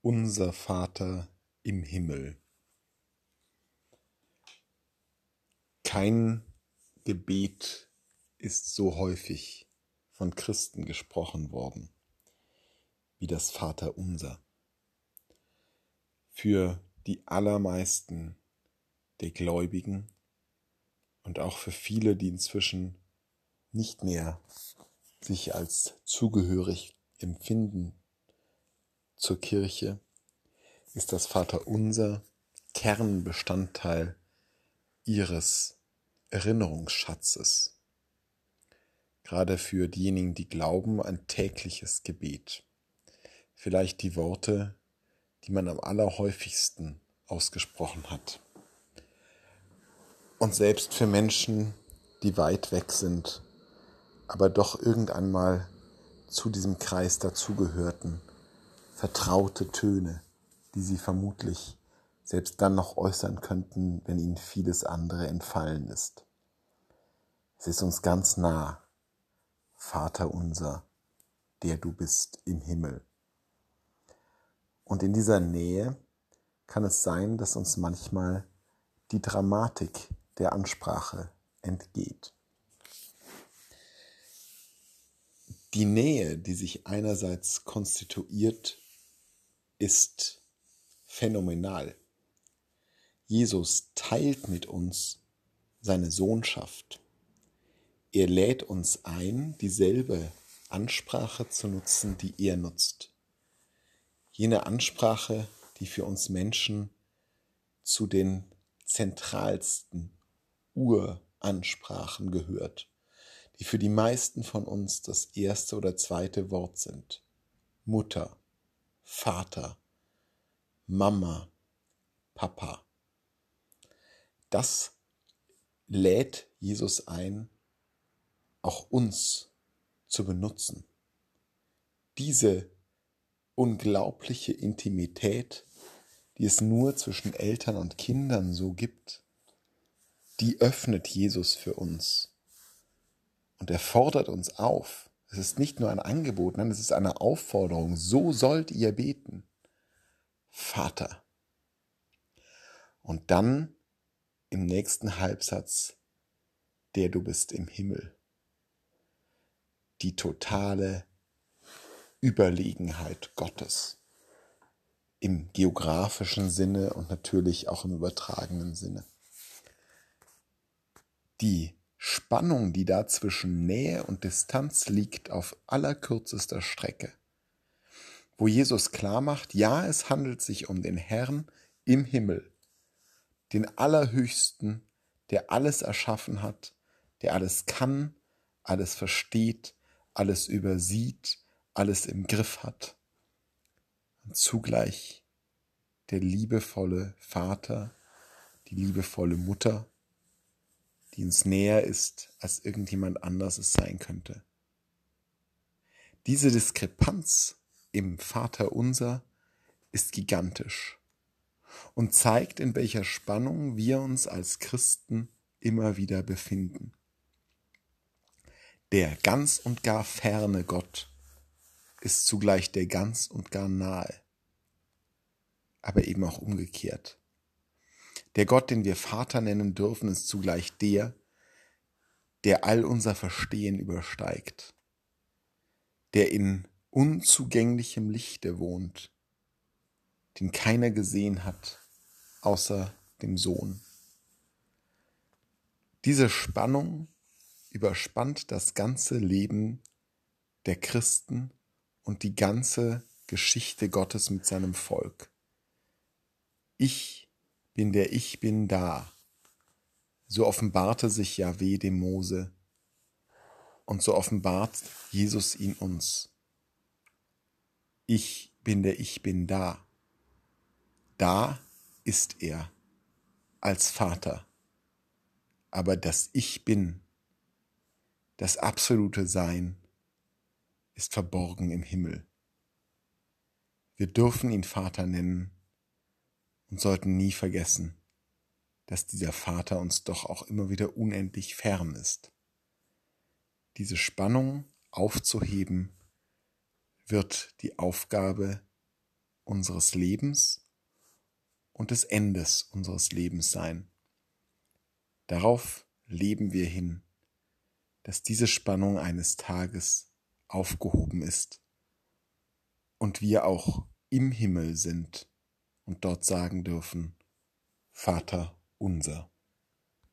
Unser Vater im Himmel. Kein Gebet ist so häufig von Christen gesprochen worden wie das Vaterunser. Für die allermeisten der Gläubigen und auch für viele, die inzwischen nicht mehr sich als zugehörig empfinden zur Kirche, ist das Vaterunser Kernbestandteil ihres Erinnerungsschatzes. Gerade für diejenigen, die glauben, ein tägliches Gebet. Vielleicht die Worte, die man am allerhäufigsten ausgesprochen hat. Und selbst für Menschen, die weit weg sind, aber doch irgendwann mal zu diesem Kreis dazugehörten, vertraute Töne, die sie vermutlich selbst dann noch äußern könnten, wenn ihnen vieles andere entfallen ist. Es ist uns ganz nah, Vater unser, der du bist im Himmel. Und in dieser Nähe kann es sein, dass uns manchmal die Dramatik der Ansprache entgeht. Die Nähe, die sich einerseits konstituiert, ist phänomenal. Jesus teilt mit uns seine Sohnschaft. Er lädt uns ein, dieselbe Ansprache zu nutzen, die er nutzt. Jene Ansprache, die für uns Menschen zu den zentralsten Uransprachen gehört die für die meisten von uns das erste oder zweite Wort sind. Mutter, Vater, Mama, Papa. Das lädt Jesus ein, auch uns zu benutzen. Diese unglaubliche Intimität, die es nur zwischen Eltern und Kindern so gibt, die öffnet Jesus für uns. Und er fordert uns auf. Es ist nicht nur ein Angebot, nein, es ist eine Aufforderung. So sollt ihr beten. Vater. Und dann im nächsten Halbsatz, der du bist im Himmel. Die totale Überlegenheit Gottes. Im geografischen Sinne und natürlich auch im übertragenen Sinne. Die Spannung, die da zwischen Nähe und Distanz liegt, auf allerkürzester Strecke. Wo Jesus klar macht, ja, es handelt sich um den Herrn im Himmel, den Allerhöchsten, der alles erschaffen hat, der alles kann, alles versteht, alles übersieht, alles im Griff hat. Und zugleich der liebevolle Vater, die liebevolle Mutter, die uns näher ist, als irgendjemand anders es sein könnte. Diese Diskrepanz im Vater unser ist gigantisch und zeigt, in welcher Spannung wir uns als Christen immer wieder befinden. Der ganz und gar ferne Gott ist zugleich der ganz und gar nahe, aber eben auch umgekehrt. Der Gott, den wir Vater nennen dürfen, ist zugleich der, der all unser Verstehen übersteigt, der in unzugänglichem Lichte wohnt, den keiner gesehen hat, außer dem Sohn. Diese Spannung überspannt das ganze Leben der Christen und die ganze Geschichte Gottes mit seinem Volk. Ich bin der Ich bin da. So offenbarte sich Jahweh dem Mose und so offenbart Jesus ihn uns. Ich bin der Ich bin da. Da ist er als Vater. Aber das Ich bin, das absolute Sein, ist verborgen im Himmel. Wir dürfen ihn Vater nennen, und sollten nie vergessen, dass dieser Vater uns doch auch immer wieder unendlich fern ist. Diese Spannung aufzuheben wird die Aufgabe unseres Lebens und des Endes unseres Lebens sein. Darauf leben wir hin, dass diese Spannung eines Tages aufgehoben ist und wir auch im Himmel sind und dort sagen dürfen, Vater unser.